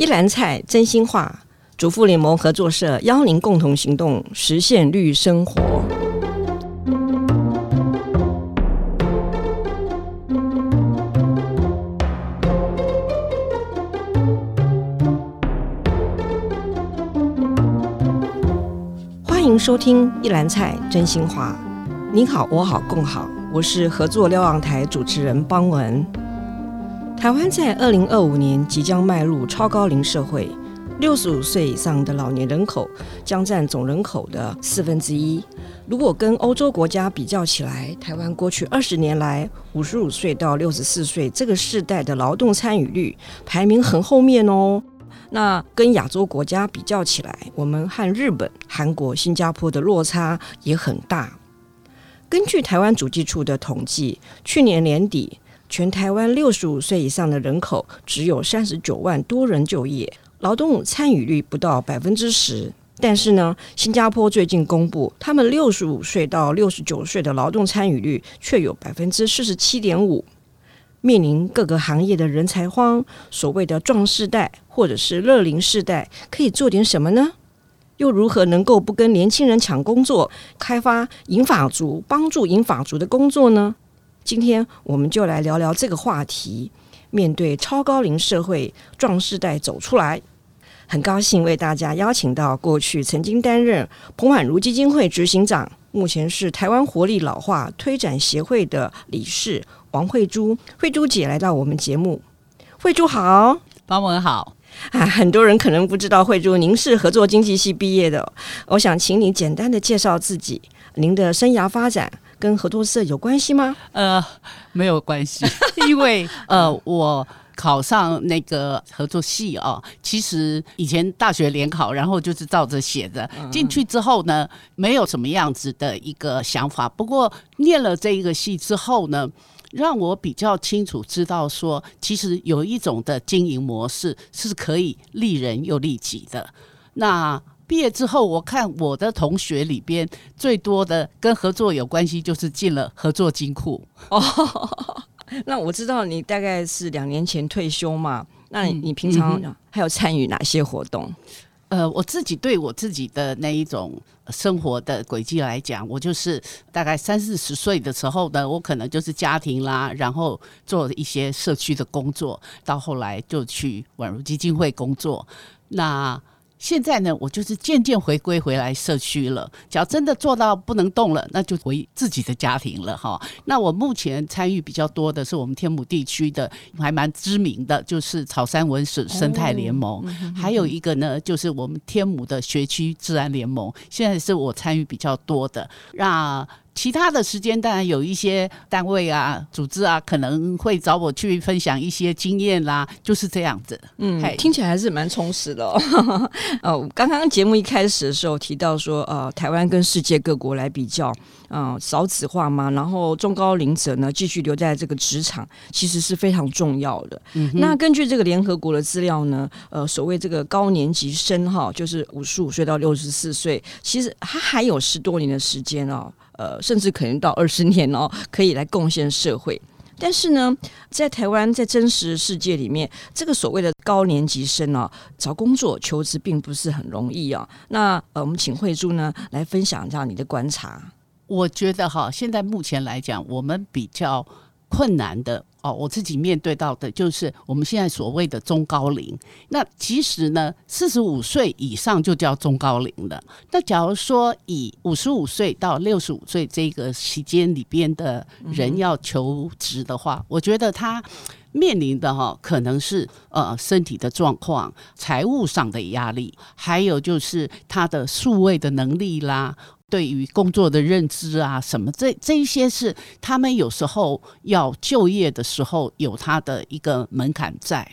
一篮菜真心话，主妇联盟合作社邀您共同行动，实现绿生活。欢迎收听一篮菜真心话。您好，我好，共好。我是合作瞭望台主持人邦文。台湾在二零二五年即将迈入超高龄社会，六十五岁以上的老年人口将占总人口的四分之一。如果跟欧洲国家比较起来，台湾过去二十年来五十五岁到六十四岁这个世代的劳动参与率排名很后面哦。那跟亚洲国家比较起来，我们和日本、韩国、新加坡的落差也很大。根据台湾主计处的统计，去年年底，全台湾六十五岁以上的人口只有三十九万多人就业，劳动参与率不到百分之十。但是呢，新加坡最近公布，他们六十五岁到六十九岁的劳动参与率却有百分之四十七点五。面临各个行业的人才荒，所谓的壮世代或者是乐龄世代，可以做点什么呢？又如何能够不跟年轻人抢工作，开发银发族，帮助银发族的工作呢？今天我们就来聊聊这个话题。面对超高龄社会，壮世代走出来，很高兴为大家邀请到过去曾经担任彭婉如基金会执行长，目前是台湾活力老化推展协会的理事王慧珠。慧珠姐来到我们节目，慧珠好，方文好啊！很多人可能不知道慧珠，您是合作经济系毕业的，我想请你简单的介绍自己，您的生涯发展。跟合作社有关系吗？呃，没有关系，因为呃，我考上那个合作系哦，其实以前大学联考，然后就是照着写的进去之后呢，没有什么样子的一个想法。不过念了这一个系之后呢，让我比较清楚知道说，其实有一种的经营模式是可以利人又利己的。那毕业之后，我看我的同学里边最多的跟合作有关系，就是进了合作金库。哦，那我知道你大概是两年前退休嘛？那你你平常还有参与哪些活动？呃，我自己对我自己的那一种生活的轨迹来讲，我就是大概三四十岁的时候呢，我可能就是家庭啦，然后做一些社区的工作，到后来就去宛如基金会工作。那现在呢，我就是渐渐回归回来社区了。只要真的做到不能动了，那就回自己的家庭了哈。那我目前参与比较多的是我们天母地区的，还蛮知名的，就是草山文史生态联盟，还有一个呢，就是我们天母的学区治安联盟。现在是我参与比较多的，那。其他的时间当然有一些单位啊、组织啊，可能会找我去分享一些经验啦，就是这样子。嗯，听起来还是蛮充实的哦。呃，刚刚节目一开始的时候提到说，呃，台湾跟世界各国来比较，嗯、呃，少子化嘛，然后中高龄者呢继续留在这个职场，其实是非常重要的。嗯，那根据这个联合国的资料呢，呃，所谓这个高年级生哈，就是五十五岁到六十四岁，其实他还有十多年的时间哦。呃，甚至可能到二十年哦，可以来贡献社会。但是呢，在台湾，在真实世界里面，这个所谓的高年级生哦，找工作求职并不是很容易啊。那呃，我们请慧珠呢来分享一下你的观察。我觉得哈，现在目前来讲，我们比较困难的。哦，我自己面对到的就是我们现在所谓的中高龄。那其实呢，四十五岁以上就叫中高龄了。那假如说以五十五岁到六十五岁这个期间里边的人要求职的话，我觉得他面临的哈可能是呃身体的状况、财务上的压力，还有就是他的数位的能力啦。对于工作的认知啊，什么这这一些是他们有时候要就业的时候有他的一个门槛在。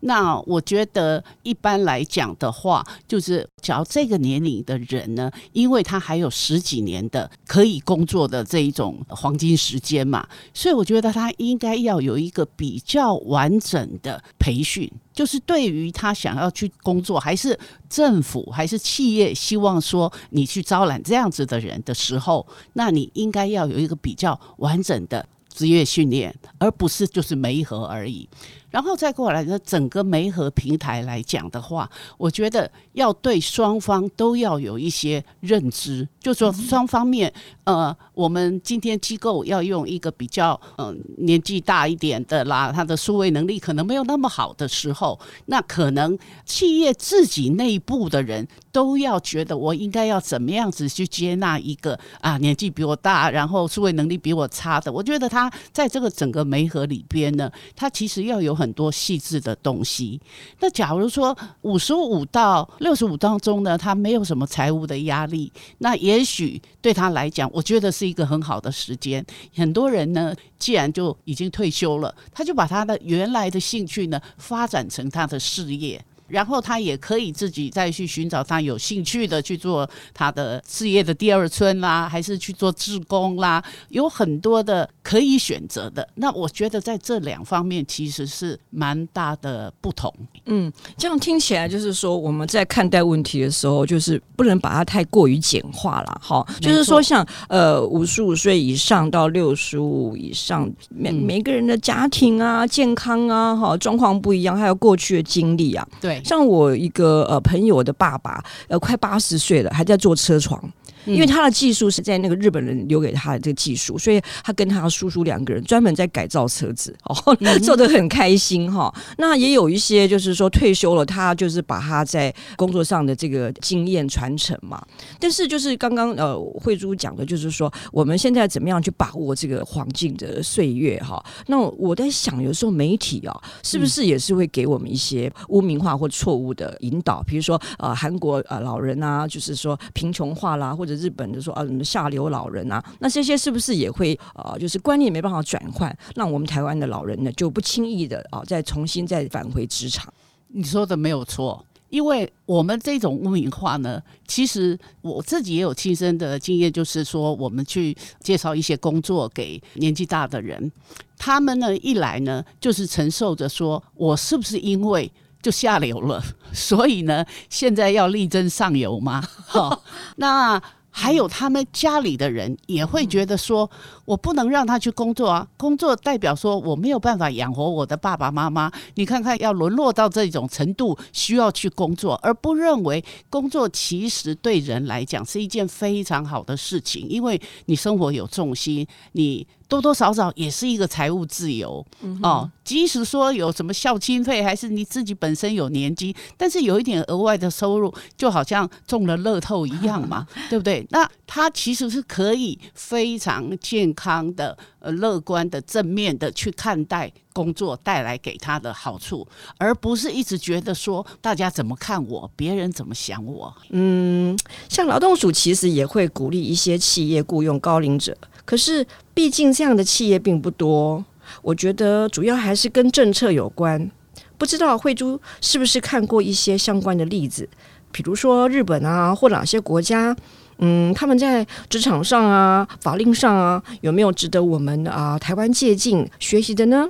那我觉得一般来讲的话，就是只要这个年龄的人呢，因为他还有十几年的可以工作的这一种黄金时间嘛，所以我觉得他应该要有一个比较完整的培训，就是对于他想要去工作，还是政府还是企业希望说你去招揽这样子的人的时候，那你应该要有一个比较完整的职业训练，而不是就是没合而已。然后再过来呢，整个媒合平台来讲的话，我觉得要对双方都要有一些认知，就说双方面，呃，我们今天机构要用一个比较嗯、呃、年纪大一点的啦，他的数位能力可能没有那么好的时候，那可能企业自己内部的人都要觉得我应该要怎么样子去接纳一个啊年纪比我大，然后数位能力比我差的。我觉得他在这个整个媒合里边呢，他其实要有。很多细致的东西。那假如说五十五到六十五当中呢，他没有什么财务的压力，那也许对他来讲，我觉得是一个很好的时间。很多人呢，既然就已经退休了，他就把他的原来的兴趣呢，发展成他的事业。然后他也可以自己再去寻找他有兴趣的去做他的事业的第二春啦，还是去做志工啦，有很多的可以选择的。那我觉得在这两方面其实是蛮大的不同。嗯，这样听起来就是说我们在看待问题的时候，就是不能把它太过于简化了。哈，就是说像呃五十五岁以上到六十五以上，每每个人的家庭啊、健康啊、哈状况不一样，还有过去的经历啊，对。像我一个呃朋友的爸爸，呃快八十岁了，还在做车床。因为他的技术是在那个日本人留给他的这个技术，所以他跟他叔叔两个人专门在改造车子，哦，做的很开心哈。那也有一些就是说退休了，他就是把他在工作上的这个经验传承嘛。但是就是刚刚呃慧珠讲的，就是说我们现在怎么样去把握这个黄金的岁月哈？那我在想，有时候媒体啊，是不是也是会给我们一些污名化或错误的引导？比如说呃韩国呃老人啊，就是说贫穷化啦，或者日本就说啊，什么下流老人啊，那这些是不是也会呃，就是观念没办法转换，让我们台湾的老人呢就不轻易的啊，再重新再返回职场？你说的没有错，因为我们这种污名化呢，其实我自己也有亲身的经验，就是说我们去介绍一些工作给年纪大的人，他们呢一来呢就是承受着说我是不是因为。就下流了，所以呢，现在要力争上游吗？哈，那还有他们家里的人也会觉得说，我不能让他去工作啊，工作代表说我没有办法养活我的爸爸妈妈。你看看，要沦落到这种程度，需要去工作，而不认为工作其实对人来讲是一件非常好的事情，因为你生活有重心，你。多多少少也是一个财务自由哦，即使说有什么孝亲费，还是你自己本身有年金，但是有一点额外的收入，就好像中了乐透一样嘛，对不对？那他其实是可以非常健康的、呃乐观的、正面的去看待工作带来给他的好处，而不是一直觉得说大家怎么看我，别人怎么想我。嗯，像劳动署其实也会鼓励一些企业雇佣高龄者。可是，毕竟这样的企业并不多。我觉得主要还是跟政策有关。不知道慧珠是不是看过一些相关的例子？比如说日本啊，或哪些国家，嗯，他们在职场上啊、法令上啊，有没有值得我们啊台湾借鉴学习的呢？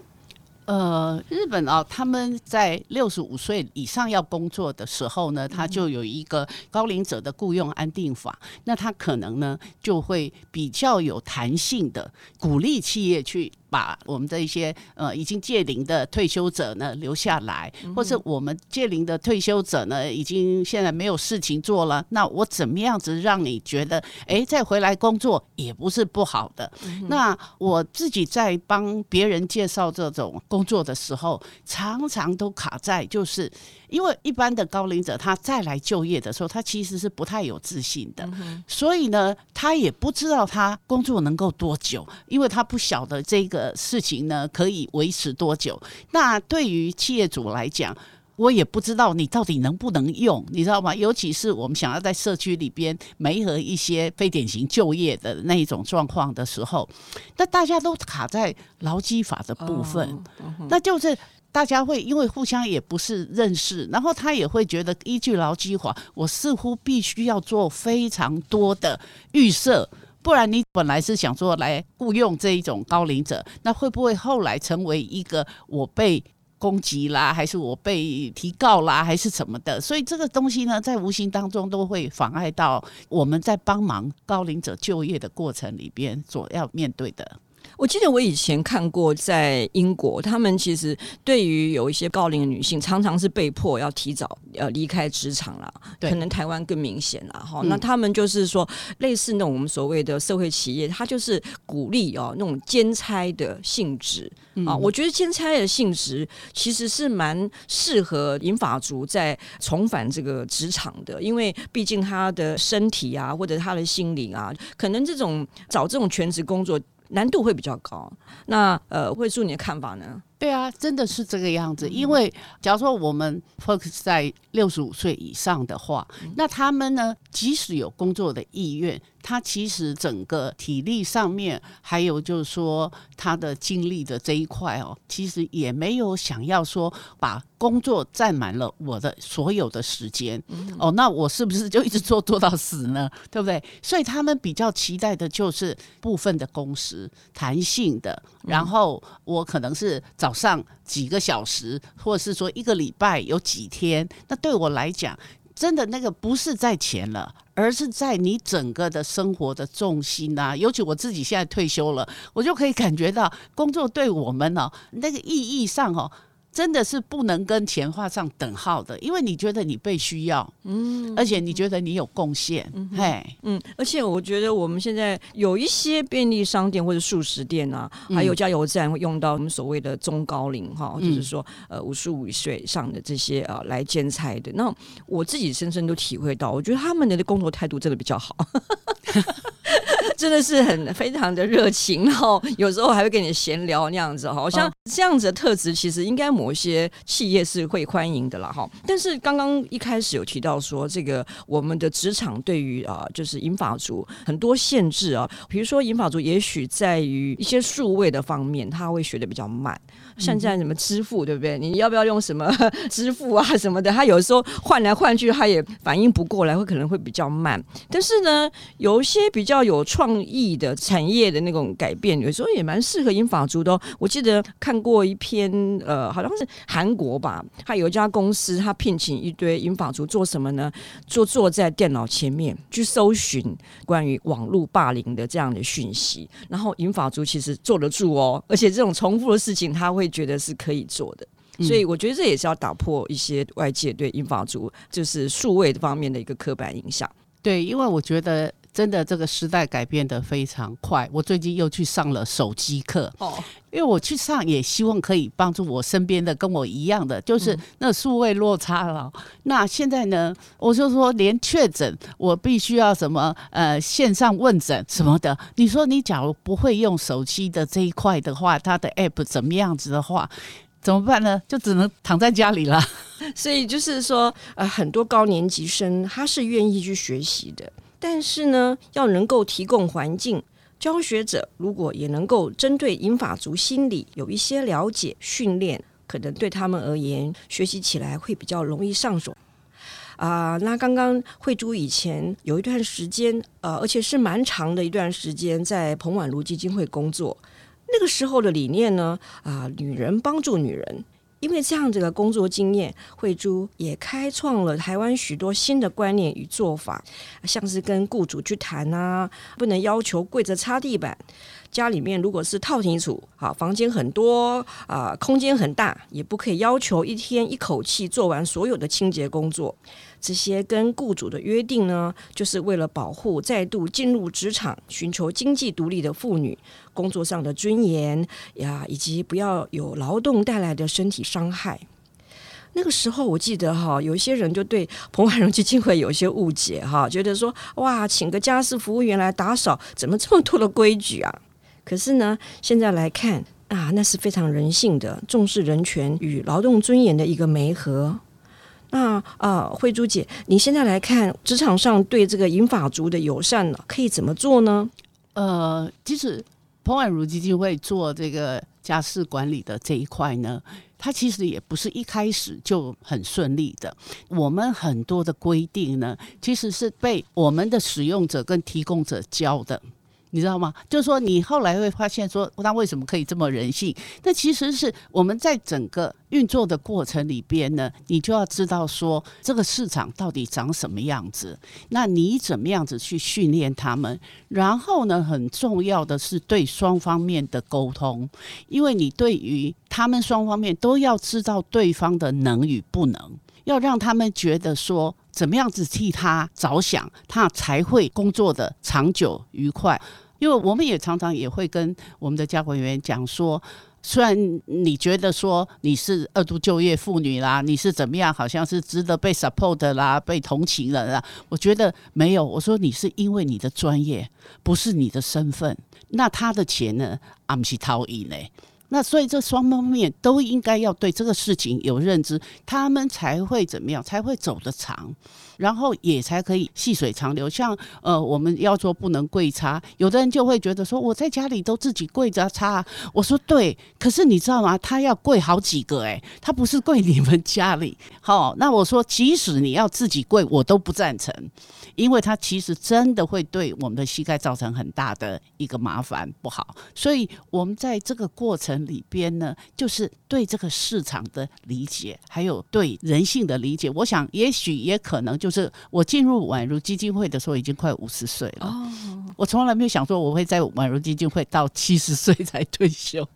呃，日本啊，他们在六十五岁以上要工作的时候呢，他就有一个高龄者的雇佣安定法，那他可能呢就会比较有弹性的鼓励企业去。把我们的一些呃已经届龄的退休者呢留下来，或是我们届龄的退休者呢已经现在没有事情做了，那我怎么样子让你觉得哎再回来工作也不是不好的？嗯、那我自己在帮别人介绍这种工作的时候，常常都卡在就是。因为一般的高龄者，他再来就业的时候，他其实是不太有自信的，所以呢，他也不知道他工作能够多久，因为他不晓得这个事情呢可以维持多久。那对于企业主来讲，我也不知道你到底能不能用，你知道吗？尤其是我们想要在社区里边媒合一些非典型就业的那一种状况的时候，那大家都卡在劳基法的部分，那就是。大家会因为互相也不是认识，然后他也会觉得依据劳基法，我似乎必须要做非常多的预设，不然你本来是想说来雇佣这一种高龄者，那会不会后来成为一个我被攻击啦，还是我被提告啦，还是什么的？所以这个东西呢，在无形当中都会妨碍到我们在帮忙高龄者就业的过程里边所要面对的。我记得我以前看过，在英国，他们其实对于有一些高龄的女性，常常是被迫要提早呃离开职场了。可能台湾更明显了哈。那他们就是说，类似那种我们所谓的社会企业，它就是鼓励哦那种兼差的性质啊。我觉得兼差的性质其实是蛮适合银发族在重返这个职场的，因为毕竟他的身体啊，或者他的心灵啊，可能这种找这种全职工作。难度会比较高，那呃，慧珠你的看法呢？对啊，真的是这个样子。因为假如说我们 focus 在六十五岁以上的话，那他们呢，即使有工作的意愿，他其实整个体力上面，还有就是说他的精力的这一块哦，其实也没有想要说把工作占满了我的所有的时间哦，那我是不是就一直做做到死呢？对不对？所以他们比较期待的就是部分的工时，弹性的，然后我可能是早。早上几个小时，或者是说一个礼拜有几天，那对我来讲，真的那个不是在钱了，而是在你整个的生活的重心呐、啊。尤其我自己现在退休了，我就可以感觉到工作对我们呢、哦，那个意义上哦。真的是不能跟钱画上等号的，因为你觉得你被需要，嗯，而且你觉得你有贡献，嗯，嘿，嗯，而且我觉得我们现在有一些便利商店或者素食店啊，还有加油站会用到我们所谓的中高龄哈，嗯、就是说呃五十五岁以上的这些啊来兼差的。那我自己深深都体会到，我觉得他们的工作态度真的比较好。真的是很非常的热情，然后有时候还会跟你闲聊那样子，好像这样子的特质，其实应该某些企业是会欢迎的啦，哈。但是刚刚一开始有提到说，这个我们的职场对于啊，就是银发族很多限制啊，比如说银发族也许在于一些数位的方面，他会学得比较慢，像现在什么支付，对不对？你要不要用什么 支付啊什么的？他有时候换来换去，他也反应不过来，会可能会比较慢。但是呢，有一些比较有创意的产业的那种改变，有时候也蛮适合银发族的哦。我记得看过一篇，呃，好像是韩国吧，他有一家公司，他聘请一堆银发族做什么呢？坐坐在电脑前面去搜寻关于网络霸凌的这样的讯息，然后银发族其实坐得住哦，而且这种重复的事情他会觉得是可以做的，所以我觉得这也是要打破一些外界对英法族就是数位方面的一个刻板印象。对，因为我觉得。真的，这个时代改变的非常快。我最近又去上了手机课，哦，因为我去上也希望可以帮助我身边的跟我一样的，就是那数位落差了。嗯、那现在呢，我就说连确诊，我必须要什么呃线上问诊什么的。你说你假如不会用手机的这一块的话，它的 app 怎么样子的话，怎么办呢？就只能躺在家里了。所以就是说，呃，很多高年级生他是愿意去学习的。但是呢，要能够提供环境，教学者如果也能够针对银发族心理有一些了解、训练，可能对他们而言，学习起来会比较容易上手。啊、那刚刚慧珠以前有一段时间，呃，而且是蛮长的一段时间，在彭婉如基金会工作。那个时候的理念呢，啊、女人帮助女人。因为这样子的工作经验，慧珠也开创了台湾许多新的观念与做法，像是跟雇主去谈啊，不能要求跪着擦地板。家里面如果是套厅处，好，房间很多啊，空间很大，也不可以要求一天一口气做完所有的清洁工作。这些跟雇主的约定呢，就是为了保护再度进入职场、寻求经济独立的妇女工作上的尊严呀，以及不要有劳动带来的身体伤害。那个时候，我记得哈，有一些人就对彭婉如基金会有一些误解哈，觉得说哇，请个家事服务员来打扫，怎么这么多的规矩啊？可是呢，现在来看啊，那是非常人性的，重视人权与劳动尊严的一个媒合。那啊，慧珠姐，你现在来看职场上对这个银发族的友善呢，可以怎么做呢？呃，其实彭婉如基金会做这个家事管理的这一块呢，它其实也不是一开始就很顺利的。我们很多的规定呢，其实是被我们的使用者跟提供者教的。你知道吗？就是说，你后来会发现说，那为什么可以这么人性？那其实是我们在整个运作的过程里边呢，你就要知道说，这个市场到底长什么样子，那你怎么样子去训练他们？然后呢，很重要的是对双方面的沟通，因为你对于他们双方面都要知道对方的能与不能，要让他们觉得说。怎么样子替他着想，他才会工作的长久愉快。因为我们也常常也会跟我们的家管员讲说，虽然你觉得说你是二度就业妇女啦，你是怎么样，好像是值得被 support 啦，被同情了啦。我觉得没有，我说你是因为你的专业，不是你的身份。那他的钱呢，阿姆西掏伊呢？那所以这双方面都应该要对这个事情有认知，他们才会怎么样，才会走得长。然后也才可以细水长流。像呃，我们要说不能跪擦，有的人就会觉得说，我在家里都自己跪着擦。我说对，可是你知道吗？他要跪好几个哎，他不是跪你们家里。好，那我说即使你要自己跪，我都不赞成，因为他其实真的会对我们的膝盖造成很大的一个麻烦，不好。所以我们在这个过程里边呢，就是对这个市场的理解，还有对人性的理解，我想也许也可能就。就是我进入宛如基金会的时候，已经快五十岁了。我从来没有想说我会在宛如基金会到七十岁才退休。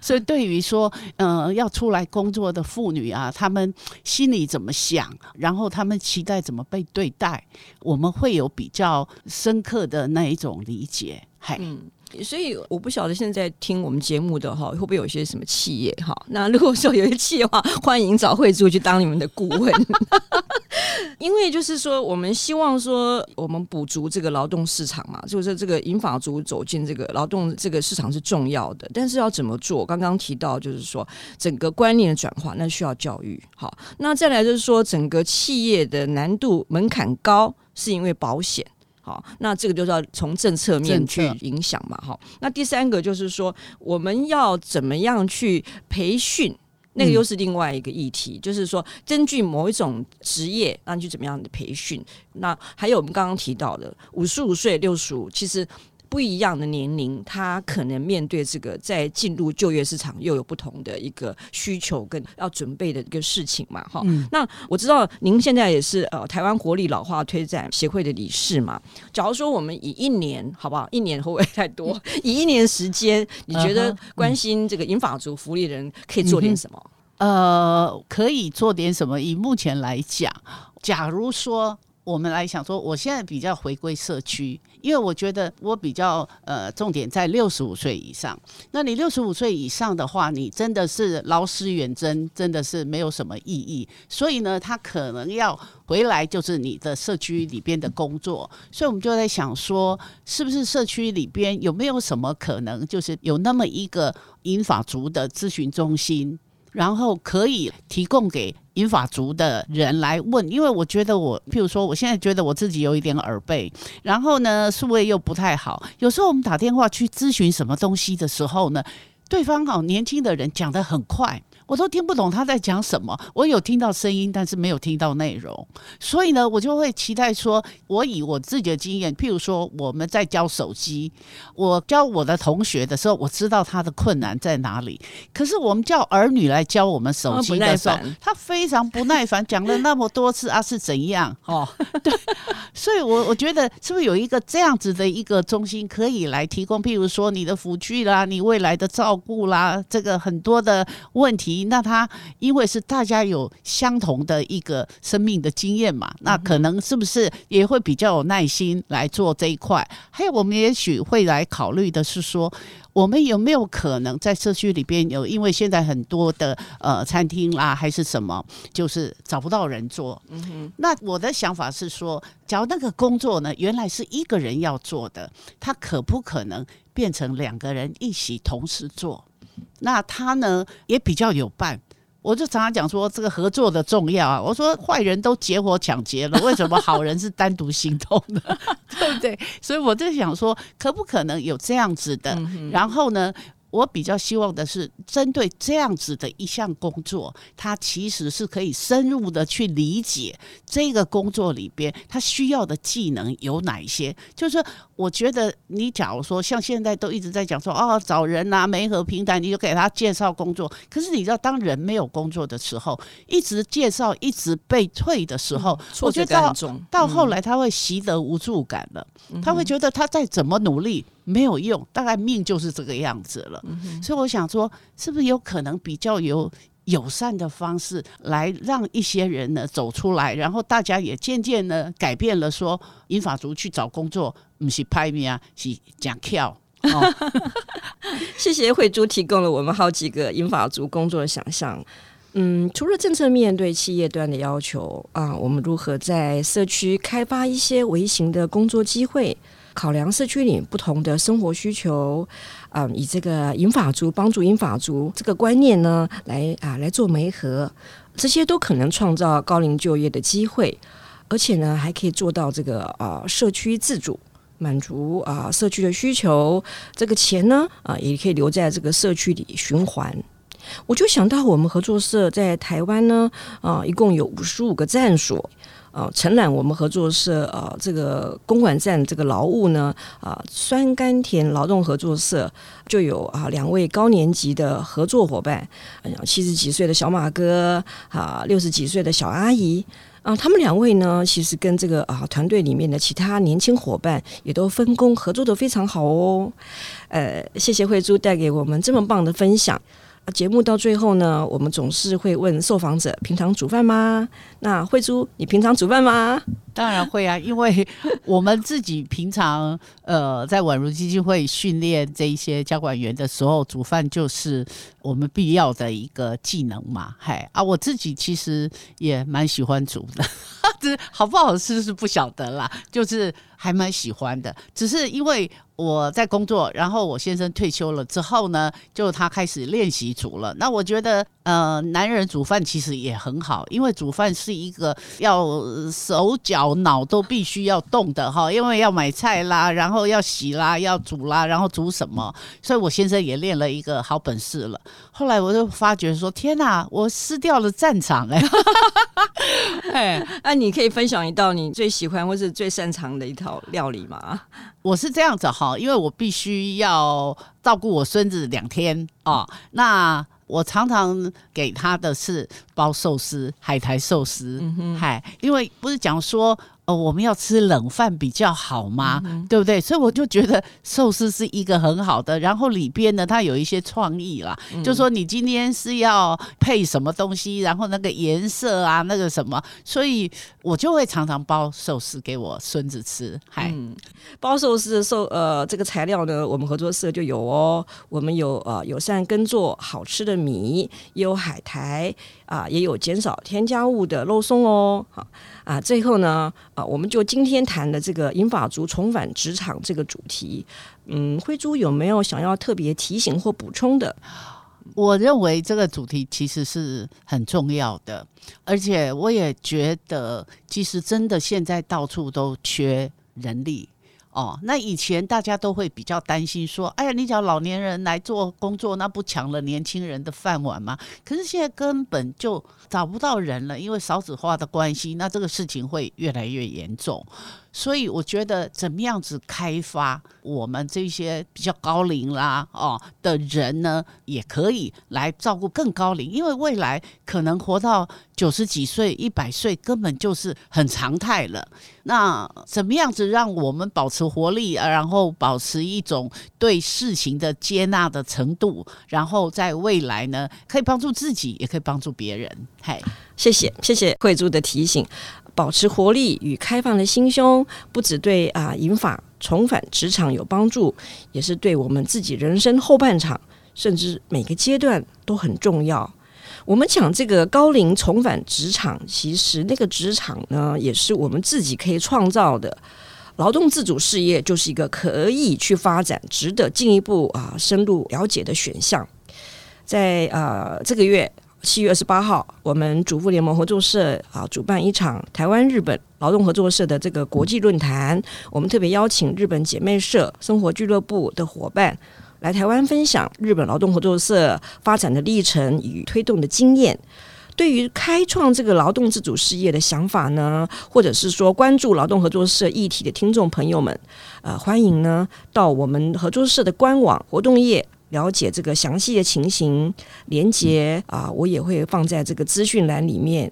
所以，对于说，嗯、呃，要出来工作的妇女啊，她们心里怎么想，然后她们期待怎么被对待，我们会有比较深刻的那一种理解。嗨、嗯。所以我不晓得现在听我们节目的哈，会不会有一些什么企业哈？那如果说有些企业的话，欢迎找慧珠去当你们的顾问。因为就是说，我们希望说，我们补足这个劳动市场嘛，就是这个银发族走进这个劳动这个市场是重要的。但是要怎么做？刚刚提到就是说，整个观念的转化，那需要教育。好，那再来就是说，整个企业的难度门槛高，是因为保险。好，那这个就是要从政策面去影响嘛。哈，那第三个就是说，我们要怎么样去培训？那个又是另外一个议题，嗯、就是说，根据某一种职业，那你去怎么样的培训？那还有我们刚刚提到的五十五岁、六十五，其实。不一样的年龄，他可能面对这个在进入就业市场又有不同的一个需求跟要准备的一个事情嘛，哈、嗯。那我知道您现在也是呃台湾活力老化推展协会的理事嘛。假如说我们以一年好不好？一年会不会太多？嗯、以一年时间，你觉得关心这个银发族福利的人可以做点什么？嗯、呃，可以做点什么？以目前来讲，假如说。我们来想说，我现在比较回归社区，因为我觉得我比较呃重点在六十五岁以上。那你六十五岁以上的话，你真的是劳师远征，真的是没有什么意义。所以呢，他可能要回来就是你的社区里边的工作。所以我们就在想说，是不是社区里边有没有什么可能，就是有那么一个银发族的咨询中心，然后可以提供给。银发族的人来问，因为我觉得我，譬如说，我现在觉得我自己有一点耳背，然后呢，数位又不太好，有时候我们打电话去咨询什么东西的时候呢，对方好年轻的人讲得很快。我都听不懂他在讲什么，我有听到声音，但是没有听到内容，所以呢，我就会期待说，我以我自己的经验，譬如说我们在教手机，我教我的同学的时候，我知道他的困难在哪里，可是我们叫儿女来教我们手机的时候，他非常不耐烦，讲了那么多次啊是怎样？哦，对，所以我我觉得是不是有一个这样子的一个中心可以来提供，譬如说你的辅具啦，你未来的照顾啦，这个很多的问题。那他因为是大家有相同的一个生命的经验嘛，那可能是不是也会比较有耐心来做这一块？还有，我们也许会来考虑的是说，我们有没有可能在社区里边有？因为现在很多的呃餐厅啦，还是什么，就是找不到人做。嗯哼。那我的想法是说，假如那个工作呢，原来是一个人要做的，他可不可能变成两个人一起同时做？那他呢也比较有伴，我就常常讲说这个合作的重要啊。我说坏人都结伙抢劫了，为什么好人是单独行动的？对不对？所以我就想说，可不可能有这样子的？然后呢，我比较希望的是，针对这样子的一项工作，他其实是可以深入的去理解这个工作里边他需要的技能有哪一些。就是我觉得，你假如说像现在都一直在讲说，哦，找人啊，媒合平台，你就给他介绍工作。可是你知道，当人没有工作的时候，一直介绍，一直被退的时候，嗯、我觉得到到后来他会习得无助感了，嗯、他会觉得他再怎么努力。没有用，大概命就是这个样子了。嗯、所以我想说，是不是有可能比较有友善的方式来让一些人呢走出来，然后大家也渐渐呢改变了说，英法族去找工作不是拍命啊，是讲跳。哦、谢谢慧珠提供了我们好几个英法族工作的想象。嗯，除了政策面对企业端的要求啊，我们如何在社区开发一些微型的工作机会？考量社区里不同的生活需求，啊、以这个银发族帮助银发族这个观念呢，来啊来做媒合，这些都可能创造高龄就业的机会，而且呢，还可以做到这个啊社区自主，满足啊社区的需求，这个钱呢啊也可以留在这个社区里循环。我就想到我们合作社在台湾呢啊，一共有五十五个站所。啊，承揽我们合作社啊，这个公馆站这个劳务呢，啊，酸甘甜劳动合作社就有啊两位高年级的合作伙伴，七十几岁的小马哥啊，六十几岁的小阿姨啊，他们两位呢，其实跟这个啊团队里面的其他年轻伙伴也都分工合作得非常好哦。呃，谢谢慧珠带给我们这么棒的分享。节目到最后呢，我们总是会问受访者：平常煮饭吗？那慧珠，你平常煮饭吗？当然会啊，因为我们自己平常呃在宛如基金会训练这一些交管员的时候，煮饭就是我们必要的一个技能嘛。嗨啊，我自己其实也蛮喜欢煮的，这好不好吃是不晓得啦，就是还蛮喜欢的，只是因为。我在工作，然后我先生退休了之后呢，就他开始练习组了。那我觉得，呃，男人煮饭其实也很好，因为煮饭是一个要手脚脑都必须要动的哈，因为要买菜啦，然后要洗啦，要煮啦，然后煮什么，所以我先生也练了一个好本事了。后来我就发觉说，天哪，我失掉了战场哎！哎，那你可以分享一道你最喜欢或是最擅长的一套料理吗？我是这样子哈，因为我必须要照顾我孙子两天啊，那我常常给他的是包寿司，海苔寿司，嗨，因为不是讲说。我们要吃冷饭比较好吗？嗯、对不对？所以我就觉得寿司是一个很好的。然后里边呢，它有一些创意啦，嗯、就说你今天是要配什么东西，然后那个颜色啊，那个什么，所以我就会常常包寿司给我孙子吃。嗨、嗯，包寿司的寿呃，这个材料呢，我们合作社就有哦。我们有呃友善耕作好吃的米，也有海苔啊、呃，也有减少添加物的肉松哦。好。啊，最后呢，啊，我们就今天谈的这个银发族重返职场这个主题，嗯，辉珠有没有想要特别提醒或补充的？我认为这个主题其实是很重要的，而且我也觉得，其实真的现在到处都缺人力。哦，那以前大家都会比较担心说，哎呀，你讲老年人来做工作，那不抢了年轻人的饭碗吗？可是现在根本就找不到人了，因为少子化的关系，那这个事情会越来越严重。所以我觉得，怎么样子开发我们这些比较高龄啦哦的人呢，也可以来照顾更高龄，因为未来可能活到九十几岁、一百岁，根本就是很常态了。那怎么样子让我们保持活力，然后保持一种对事情的接纳的程度，然后在未来呢，可以帮助自己，也可以帮助别人。嗨，谢谢，谢谢慧珠的提醒。保持活力与开放的心胸，不只对啊银发重返职场有帮助，也是对我们自己人生后半场，甚至每个阶段都很重要。我们讲这个高龄重返职场，其实那个职场。呢，也是我们自己可以创造的。劳动自主事业就是一个可以去发展、值得进一步啊深入了解的选项。在呃这个月。七月二十八号，我们主妇联盟合作社啊主办一场台湾日本劳动合作社的这个国际论坛，我们特别邀请日本姐妹社生活俱乐部的伙伴来台湾分享日本劳动合作社发展的历程与推动的经验。对于开创这个劳动自主事业的想法呢，或者是说关注劳动合作社议题的听众朋友们，呃，欢迎呢到我们合作社的官网活动页了解这个详细的情形，连结啊，我也会放在这个资讯栏里面。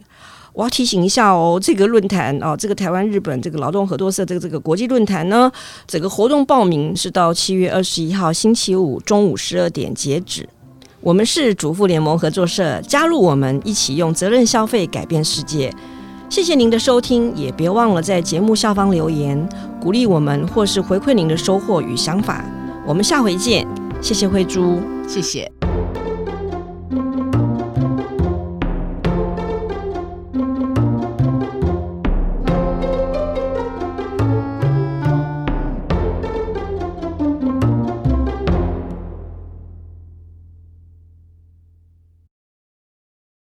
我要提醒一下哦，这个论坛哦，这个台湾日本这个劳动合作社这个这个国际论坛呢，整个活动报名是到七月二十一号星期五中午十二点截止。我们是主妇联盟合作社，加入我们一起用责任消费改变世界。谢谢您的收听，也别忘了在节目下方留言，鼓励我们或是回馈您的收获与想法。我们下回见，谢谢慧珠，谢谢。